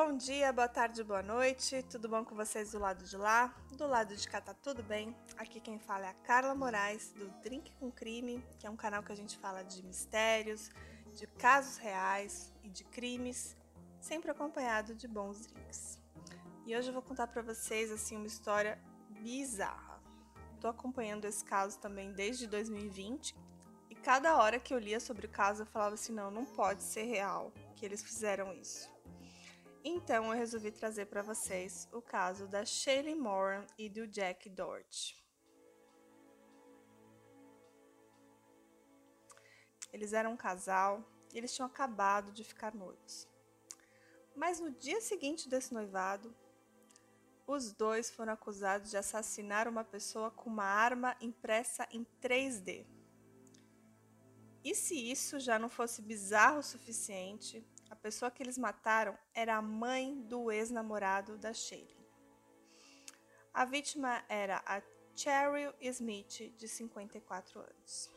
Bom dia, boa tarde, boa noite. Tudo bom com vocês do lado de lá? Do lado de cá tá tudo bem? Aqui quem fala é a Carla Moraes do Drink com Crime, que é um canal que a gente fala de mistérios, de casos reais e de crimes, sempre acompanhado de bons drinks. E hoje eu vou contar para vocês assim uma história bizarra. Tô acompanhando esse caso também desde 2020 e cada hora que eu lia sobre o caso eu falava assim, não, não pode ser real que eles fizeram isso. Então eu resolvi trazer para vocês o caso da Shaylee Moran e do Jack Dort. Eles eram um casal e eles tinham acabado de ficar noivos. Mas no dia seguinte desse noivado, os dois foram acusados de assassinar uma pessoa com uma arma impressa em 3D. E se isso já não fosse bizarro o suficiente, a pessoa que eles mataram era a mãe do ex-namorado da Shaylee. A vítima era a Cheryl Smith, de 54 anos.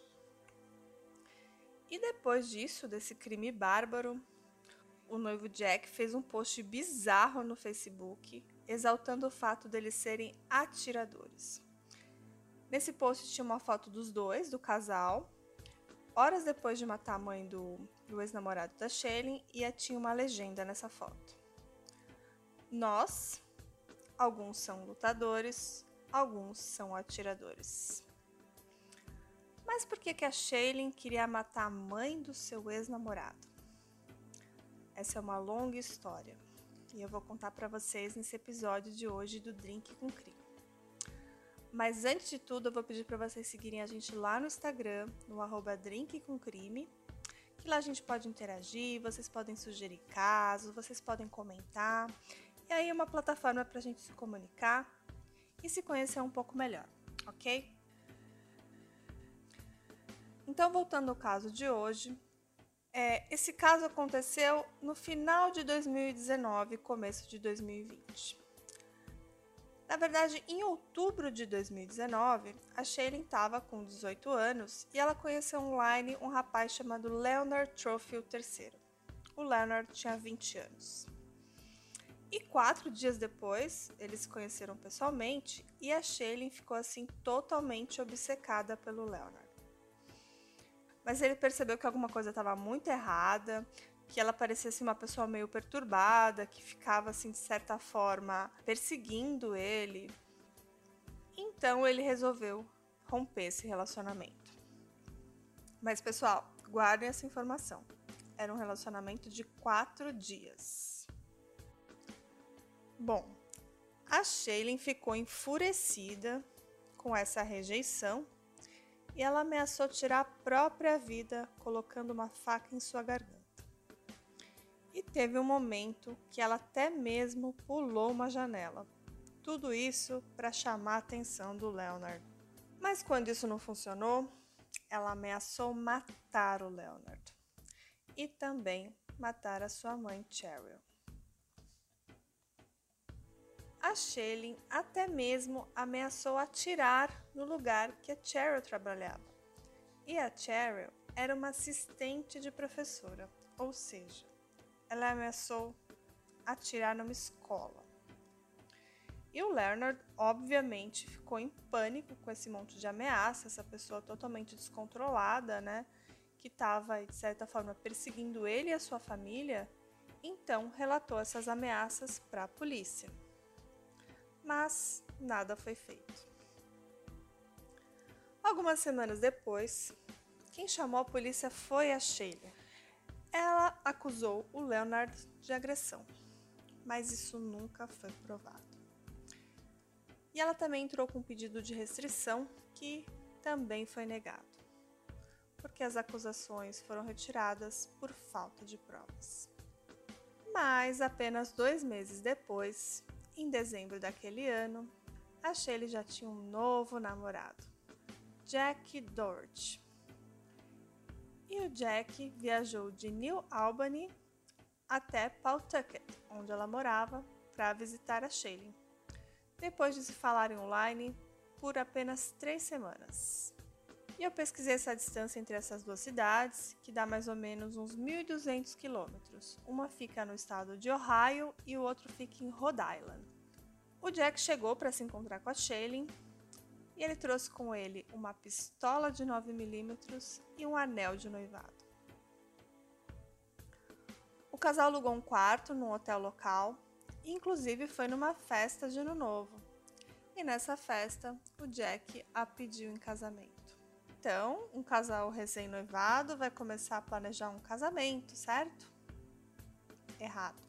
E depois disso, desse crime bárbaro, o noivo Jack fez um post bizarro no Facebook, exaltando o fato deles serem atiradores. Nesse post tinha uma foto dos dois, do casal, horas depois de matar a mãe do, do ex-namorado da Shelley, e tinha uma legenda nessa foto. Nós, alguns são lutadores, alguns são atiradores. Mas por que, que a Shailene queria matar a mãe do seu ex-namorado? Essa é uma longa história e eu vou contar para vocês nesse episódio de hoje do Drink com Crime. Mas antes de tudo, eu vou pedir para vocês seguirem a gente lá no Instagram, no arroba drinkcomcrime, que lá a gente pode interagir, vocês podem sugerir casos, vocês podem comentar. E aí é uma plataforma para a gente se comunicar e se conhecer um pouco melhor, ok? Então, voltando ao caso de hoje, é, esse caso aconteceu no final de 2019, começo de 2020. Na verdade, em outubro de 2019, a Shailene estava com 18 anos e ela conheceu online um rapaz chamado Leonard Trofield III. O Leonard tinha 20 anos. E quatro dias depois, eles se conheceram pessoalmente e a Shailene ficou assim totalmente obcecada pelo Leonard. Mas ele percebeu que alguma coisa estava muito errada, que ela parecia assim, uma pessoa meio perturbada, que ficava assim de certa forma perseguindo ele. Então ele resolveu romper esse relacionamento. Mas pessoal, guardem essa informação. Era um relacionamento de quatro dias. Bom, a Shailene ficou enfurecida com essa rejeição e ela ameaçou tirar a própria vida colocando uma faca em sua garganta. Teve um momento que ela até mesmo pulou uma janela. Tudo isso para chamar a atenção do Leonard. Mas quando isso não funcionou, ela ameaçou matar o Leonard e também matar a sua mãe Cheryl. A Shelley até mesmo ameaçou atirar no lugar que a Cheryl trabalhava. E a Cheryl era uma assistente de professora, ou seja, ela ameaçou atirar numa escola. E o Leonard, obviamente, ficou em pânico com esse monte de ameaça, essa pessoa totalmente descontrolada, né? Que estava, de certa forma, perseguindo ele e a sua família. Então, relatou essas ameaças para a polícia. Mas nada foi feito. Algumas semanas depois, quem chamou a polícia foi a Sheila. Ela acusou o Leonard de agressão, mas isso nunca foi provado. E ela também entrou com um pedido de restrição que também foi negado, porque as acusações foram retiradas por falta de provas. Mas apenas dois meses depois, em dezembro daquele ano, a Shelley já tinha um novo namorado, Jack Dort. E o Jack viajou de New Albany até Pawtucket, onde ela morava, para visitar a Shelley. Depois de se falarem online por apenas três semanas. E eu pesquisei essa distância entre essas duas cidades, que dá mais ou menos uns 1.200 quilômetros. Uma fica no estado de Ohio e o outro fica em Rhode Island. O Jack chegou para se encontrar com a Shailene e ele trouxe com ele uma pistola de 9mm e um anel de noivado. O casal alugou um quarto num hotel local e, inclusive, foi numa festa de Ano Novo. E nessa festa, o Jack a pediu em casamento. Então, um casal recém-noivado vai começar a planejar um casamento, certo? Errado.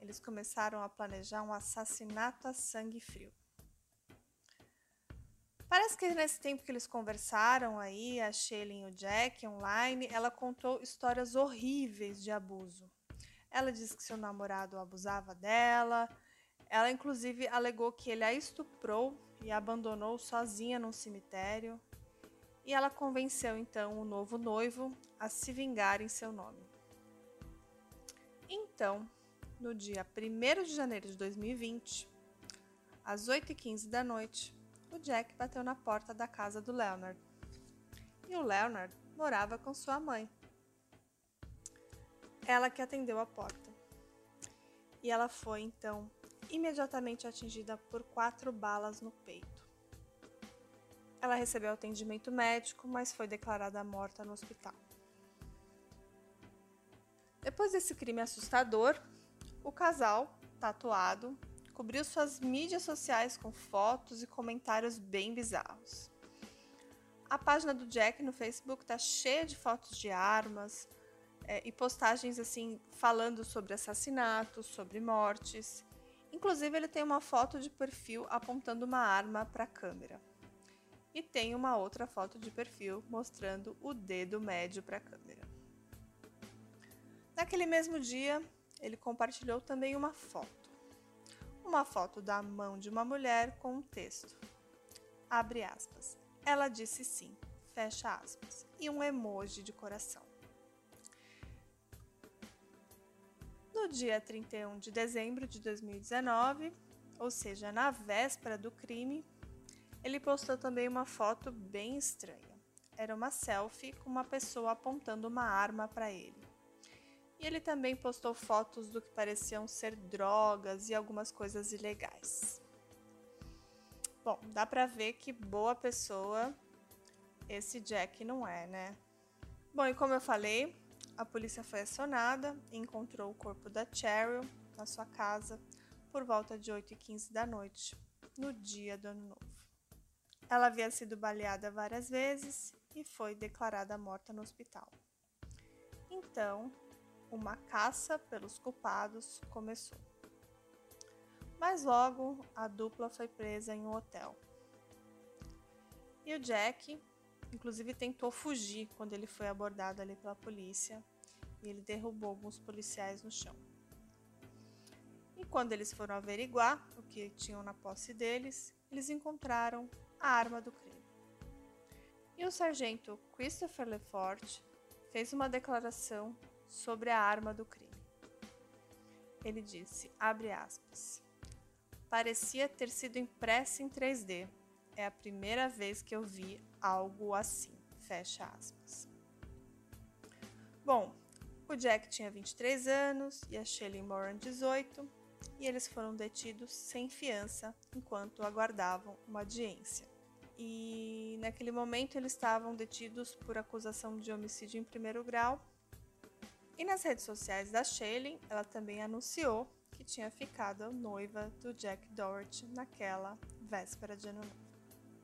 Eles começaram a planejar um assassinato a sangue frio. Parece que nesse tempo que eles conversaram aí, a Shelley e o Jack online, ela contou histórias horríveis de abuso. Ela disse que seu namorado abusava dela. Ela inclusive alegou que ele a estuprou e a abandonou sozinha num cemitério. E ela convenceu então o novo noivo a se vingar em seu nome. Então, no dia 1 de janeiro de 2020, às 8h15 da noite, o Jack bateu na porta da casa do Leonard. E o Leonard morava com sua mãe. Ela que atendeu a porta. E ela foi então imediatamente atingida por quatro balas no peito. Ela recebeu atendimento médico, mas foi declarada morta no hospital. Depois desse crime assustador, o casal, tatuado, cobriu suas mídias sociais com fotos e comentários bem bizarros. A página do Jack no Facebook tá cheia de fotos de armas é, e postagens assim falando sobre assassinatos, sobre mortes. Inclusive ele tem uma foto de perfil apontando uma arma para a câmera. E tem uma outra foto de perfil mostrando o dedo médio para a câmera. Naquele mesmo dia, ele compartilhou também uma foto uma foto da mão de uma mulher com um texto. Abre aspas. Ela disse sim, fecha aspas, e um emoji de coração. No dia 31 de dezembro de 2019, ou seja, na véspera do crime, ele postou também uma foto bem estranha. Era uma selfie com uma pessoa apontando uma arma para ele. E ele também postou fotos do que pareciam ser drogas e algumas coisas ilegais. Bom, dá pra ver que boa pessoa esse Jack não é, né? Bom, e como eu falei, a polícia foi acionada e encontrou o corpo da Cheryl na sua casa por volta de 8h15 da noite, no dia do ano novo. Ela havia sido baleada várias vezes e foi declarada morta no hospital. Então, uma caça pelos culpados começou. Mas logo a dupla foi presa em um hotel. E o Jack, inclusive, tentou fugir quando ele foi abordado ali pela polícia e ele derrubou alguns policiais no chão. E quando eles foram averiguar o que tinham na posse deles, eles encontraram a arma do crime. E o sargento Christopher Lefort fez uma declaração sobre a arma do crime. Ele disse, abre aspas, parecia ter sido impressa em 3D. É a primeira vez que eu vi algo assim, fecha aspas. Bom, o Jack tinha 23 anos e a Shelley Moran 18, e eles foram detidos sem fiança enquanto aguardavam uma audiência. E naquele momento eles estavam detidos por acusação de homicídio em primeiro grau e nas redes sociais da Shailene, ela também anunciou que tinha ficado noiva do Jack Doherty naquela véspera de ano novo.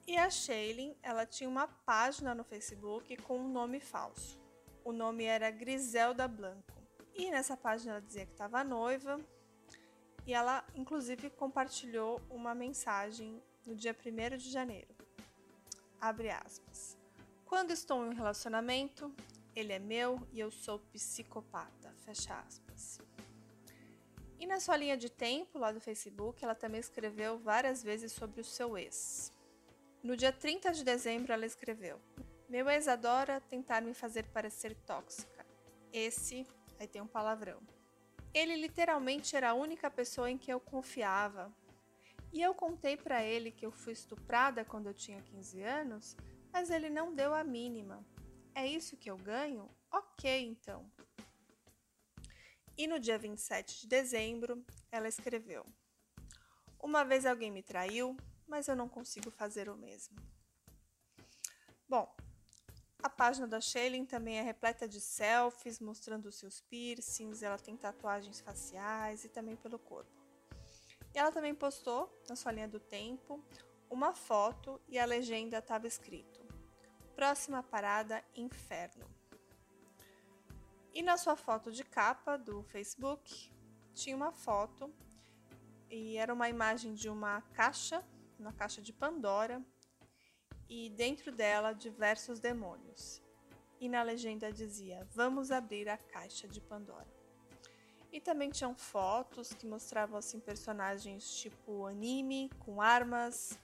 E a Shailene, ela tinha uma página no Facebook com um nome falso. O nome era Griselda Blanco. E nessa página ela dizia que estava noiva. E ela, inclusive, compartilhou uma mensagem no dia 1 de janeiro. Abre aspas. Quando estou em um relacionamento, ele é meu e eu sou psicopata. Fecha aspas. E na sua linha de tempo lá do Facebook, ela também escreveu várias vezes sobre o seu ex. No dia 30 de dezembro, ela escreveu: Meu ex adora tentar me fazer parecer tóxica. Esse, aí tem um palavrão. Ele literalmente era a única pessoa em que eu confiava. E eu contei para ele que eu fui estuprada quando eu tinha 15 anos, Mas ele não deu a mínima. É isso que eu ganho? Ok, então. E no dia 27 de dezembro, ela escreveu: Uma vez alguém me traiu, mas eu não consigo fazer o mesmo. Bom, a página da Shailene também é repleta de selfies mostrando seus piercings, ela tem tatuagens faciais e também pelo corpo. E ela também postou na sua linha do tempo uma foto e a legenda estava escrito: Próxima parada, inferno. E na sua foto de capa do Facebook tinha uma foto e era uma imagem de uma caixa, uma caixa de Pandora, e dentro dela diversos demônios. E na legenda dizia: Vamos abrir a caixa de Pandora. E também tinham fotos que mostravam assim personagens tipo anime, com armas,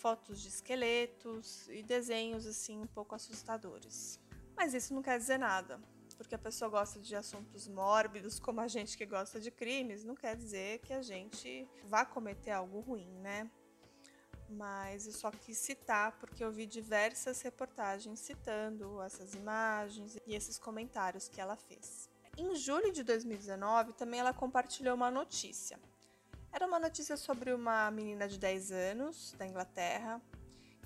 fotos de esqueletos e desenhos assim um pouco assustadores. Mas isso não quer dizer nada, porque a pessoa gosta de assuntos mórbidos, como a gente que gosta de crimes, não quer dizer que a gente vá cometer algo ruim, né? Mas eu só quis citar porque eu vi diversas reportagens citando essas imagens e esses comentários que ela fez. Em julho de 2019, também ela compartilhou uma notícia. Era uma notícia sobre uma menina de 10 anos da Inglaterra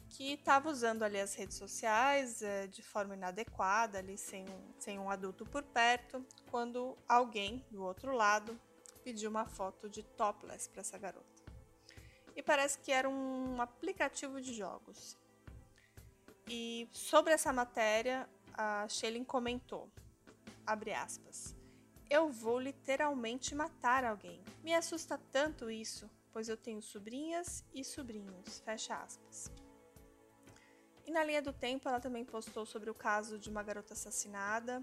que estava usando ali as redes sociais é, de forma inadequada, ali sem sem um adulto por perto, quando alguém do outro lado pediu uma foto de topless para essa garota. E parece que era um aplicativo de jogos. E sobre essa matéria, a Shailene comentou abre aspas. Eu vou literalmente matar alguém. Me assusta tanto isso, pois eu tenho sobrinhas e sobrinhos. Fecha aspas. E na linha do tempo, ela também postou sobre o caso de uma garota assassinada,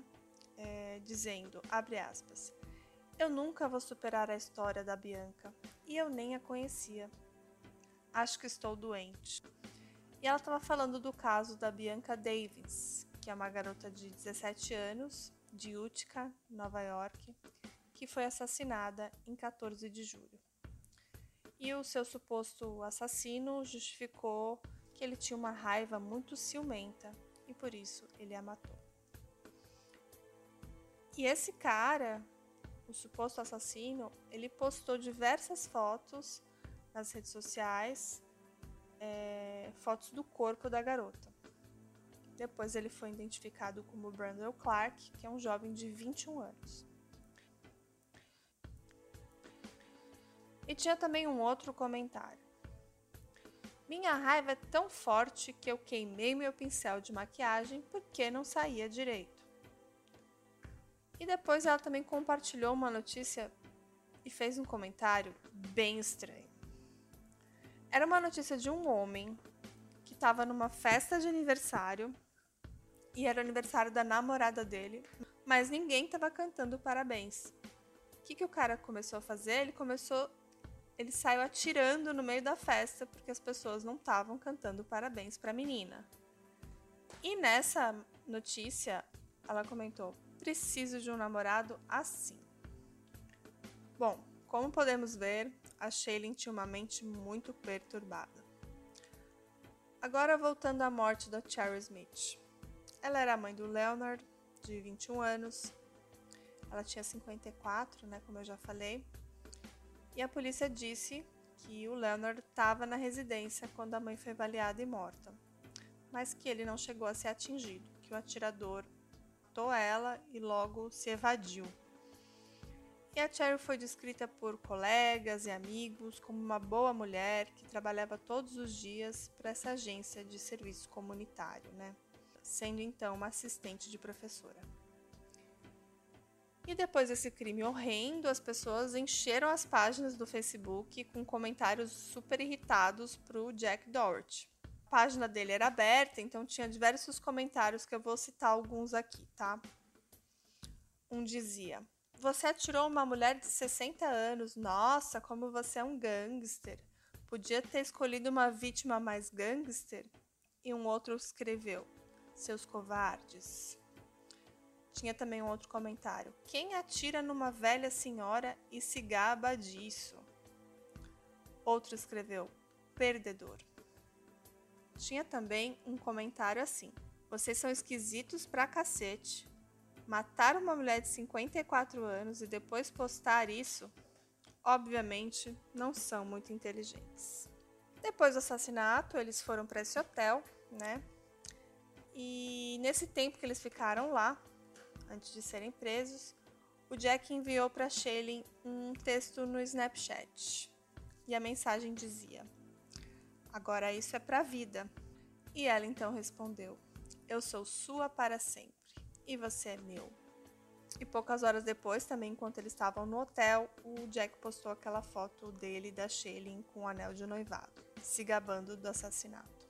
é, dizendo, abre aspas, eu nunca vou superar a história da Bianca e eu nem a conhecia. Acho que estou doente. E ela estava falando do caso da Bianca Davis, que é uma garota de 17 anos de Utica, Nova York, que foi assassinada em 14 de julho. E o seu suposto assassino justificou que ele tinha uma raiva muito ciumenta e por isso ele a matou. E esse cara, o suposto assassino, ele postou diversas fotos nas redes sociais, é, fotos do corpo da garota. Depois ele foi identificado como Brandon Clark, que é um jovem de 21 anos. E tinha também um outro comentário. Minha raiva é tão forte que eu queimei meu pincel de maquiagem porque não saía direito. E depois ela também compartilhou uma notícia e fez um comentário bem estranho. Era uma notícia de um homem que estava numa festa de aniversário e era aniversário da namorada dele, mas ninguém estava cantando parabéns. O que, que o cara começou a fazer? Ele começou. Ele saiu atirando no meio da festa porque as pessoas não estavam cantando parabéns para a menina. E nessa notícia, ela comentou: preciso de um namorado assim. Bom, como podemos ver, a Shailene tinha uma mente muito perturbada. Agora voltando à morte da Cherry Smith. Ela era a mãe do Leonard, de 21 anos. Ela tinha 54, né, como eu já falei. E a polícia disse que o Leonard estava na residência quando a mãe foi baleada e morta, mas que ele não chegou a ser atingido, que o atirador matou ela e logo se evadiu. E a Cheryl foi descrita por colegas e amigos como uma boa mulher que trabalhava todos os dias para essa agência de serviço comunitário, né? Sendo então uma assistente de professora. E depois desse crime horrendo, as pessoas encheram as páginas do Facebook com comentários super irritados para o Jack Doherty. A página dele era aberta, então tinha diversos comentários que eu vou citar alguns aqui, tá? Um dizia: Você atirou uma mulher de 60 anos. Nossa, como você é um gangster. Podia ter escolhido uma vítima mais gangster? E um outro escreveu: seus covardes. Tinha também um outro comentário. Quem atira numa velha senhora e se gaba disso? Outro escreveu: perdedor. tinha também um comentário assim: Vocês são esquisitos pra cacete. Matar uma mulher de 54 anos e depois postar isso, obviamente, não são muito inteligentes. Depois do assassinato, eles foram para esse hotel, né? E nesse tempo que eles ficaram lá, antes de serem presos, o Jack enviou para Shailene um texto no Snapchat. E a mensagem dizia: Agora isso é para vida. E ela então respondeu: Eu sou sua para sempre e você é meu. E poucas horas depois, também enquanto eles estavam no hotel, o Jack postou aquela foto dele da Shailene com o anel de noivado, se gabando do assassinato.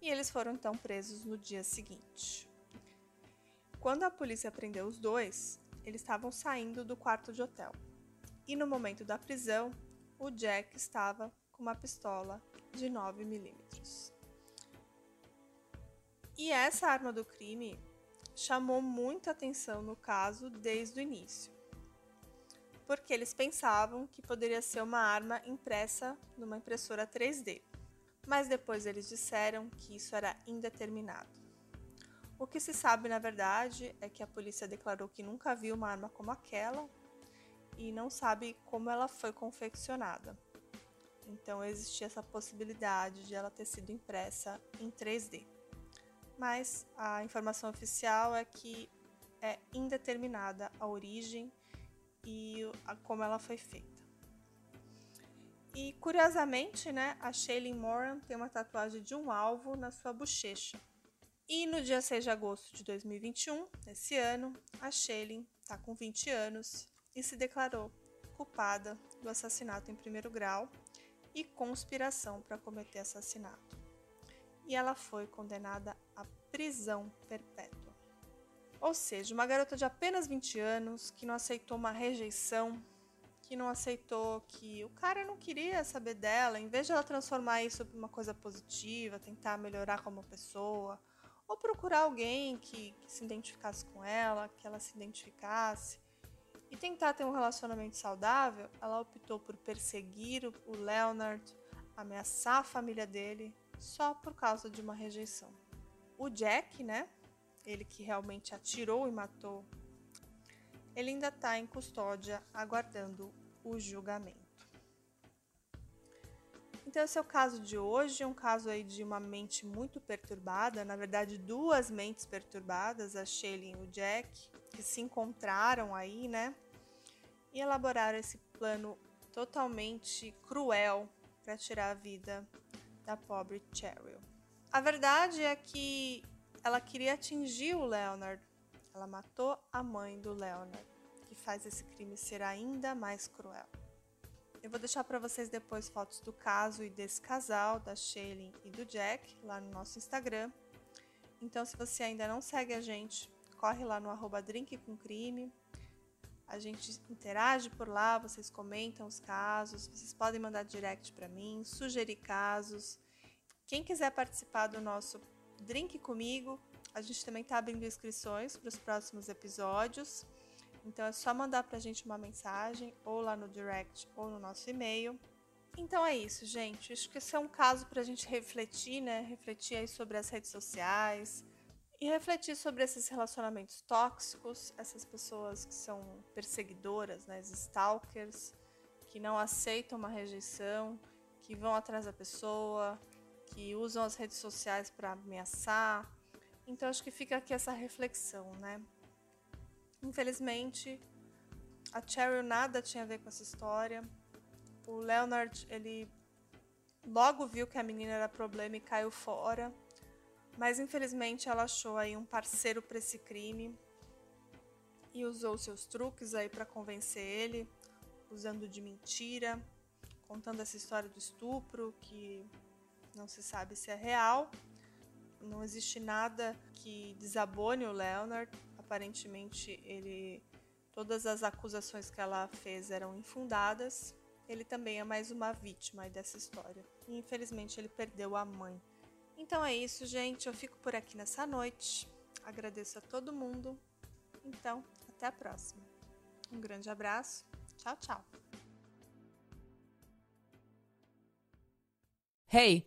E eles foram então presos no dia seguinte. Quando a polícia prendeu os dois, eles estavam saindo do quarto de hotel. E no momento da prisão, o Jack estava com uma pistola de 9mm. E essa arma do crime chamou muita atenção no caso desde o início, porque eles pensavam que poderia ser uma arma impressa numa impressora 3D, mas depois eles disseram que isso era indeterminado. O que se sabe, na verdade, é que a polícia declarou que nunca viu uma arma como aquela e não sabe como ela foi confeccionada. Então existia essa possibilidade de ela ter sido impressa em 3D mas a informação oficial é que é indeterminada a origem e a, como ela foi feita. E curiosamente, né, a Shailene Moran tem uma tatuagem de um alvo na sua bochecha. E no dia 6 de agosto de 2021, esse ano, a Shailene está com 20 anos e se declarou culpada do assassinato em primeiro grau e conspiração para cometer assassinato e ela foi condenada à prisão perpétua. Ou seja, uma garota de apenas 20 anos que não aceitou uma rejeição, que não aceitou que o cara não queria saber dela, em vez de ela transformar isso em uma coisa positiva, tentar melhorar como pessoa, ou procurar alguém que, que se identificasse com ela, que ela se identificasse, e tentar ter um relacionamento saudável, ela optou por perseguir o Leonard, ameaçar a família dele, só por causa de uma rejeição. O Jack, né? Ele que realmente atirou e matou, ele ainda está em custódia aguardando o julgamento. Então, esse é o caso de hoje, um caso aí de uma mente muito perturbada, na verdade, duas mentes perturbadas, a Shelley e o Jack, que se encontraram aí, né? E elaboraram esse plano totalmente cruel para tirar a vida da pobre Cheryl. A verdade é que ela queria atingir o Leonard. Ela matou a mãe do Leonard, faz esse crime ser ainda mais cruel. Eu vou deixar para vocês depois fotos do caso e desse casal, da Shailene e do Jack, lá no nosso Instagram. Então, se você ainda não segue a gente, corre lá no arroba. A gente interage por lá, vocês comentam os casos, vocês podem mandar direct para mim, sugerir casos. Quem quiser participar do nosso Drink Comigo, a gente também está abrindo inscrições para os próximos episódios. Então é só mandar para a gente uma mensagem, ou lá no direct, ou no nosso e-mail. Então é isso, gente. Acho que esse é um caso para a gente refletir, né? Refletir aí sobre as redes sociais, e refletir sobre esses relacionamentos tóxicos, essas pessoas que são perseguidoras, né, stalkers, que não aceitam uma rejeição, que vão atrás da pessoa, que usam as redes sociais para ameaçar. Então acho que fica aqui essa reflexão, né? Infelizmente, a Cheryl nada tinha a ver com essa história. O Leonard, ele logo viu que a menina era problema e caiu fora. Mas infelizmente ela achou aí um parceiro para esse crime e usou seus truques aí para convencer ele, usando de mentira, contando essa história do estupro que não se sabe se é real. Não existe nada que desabone o Leonard. Aparentemente ele todas as acusações que ela fez eram infundadas. Ele também é mais uma vítima dessa história. E infelizmente ele perdeu a mãe. Então é isso, gente. Eu fico por aqui nessa noite. Agradeço a todo mundo. Então, até a próxima. Um grande abraço. Tchau, tchau. Hey.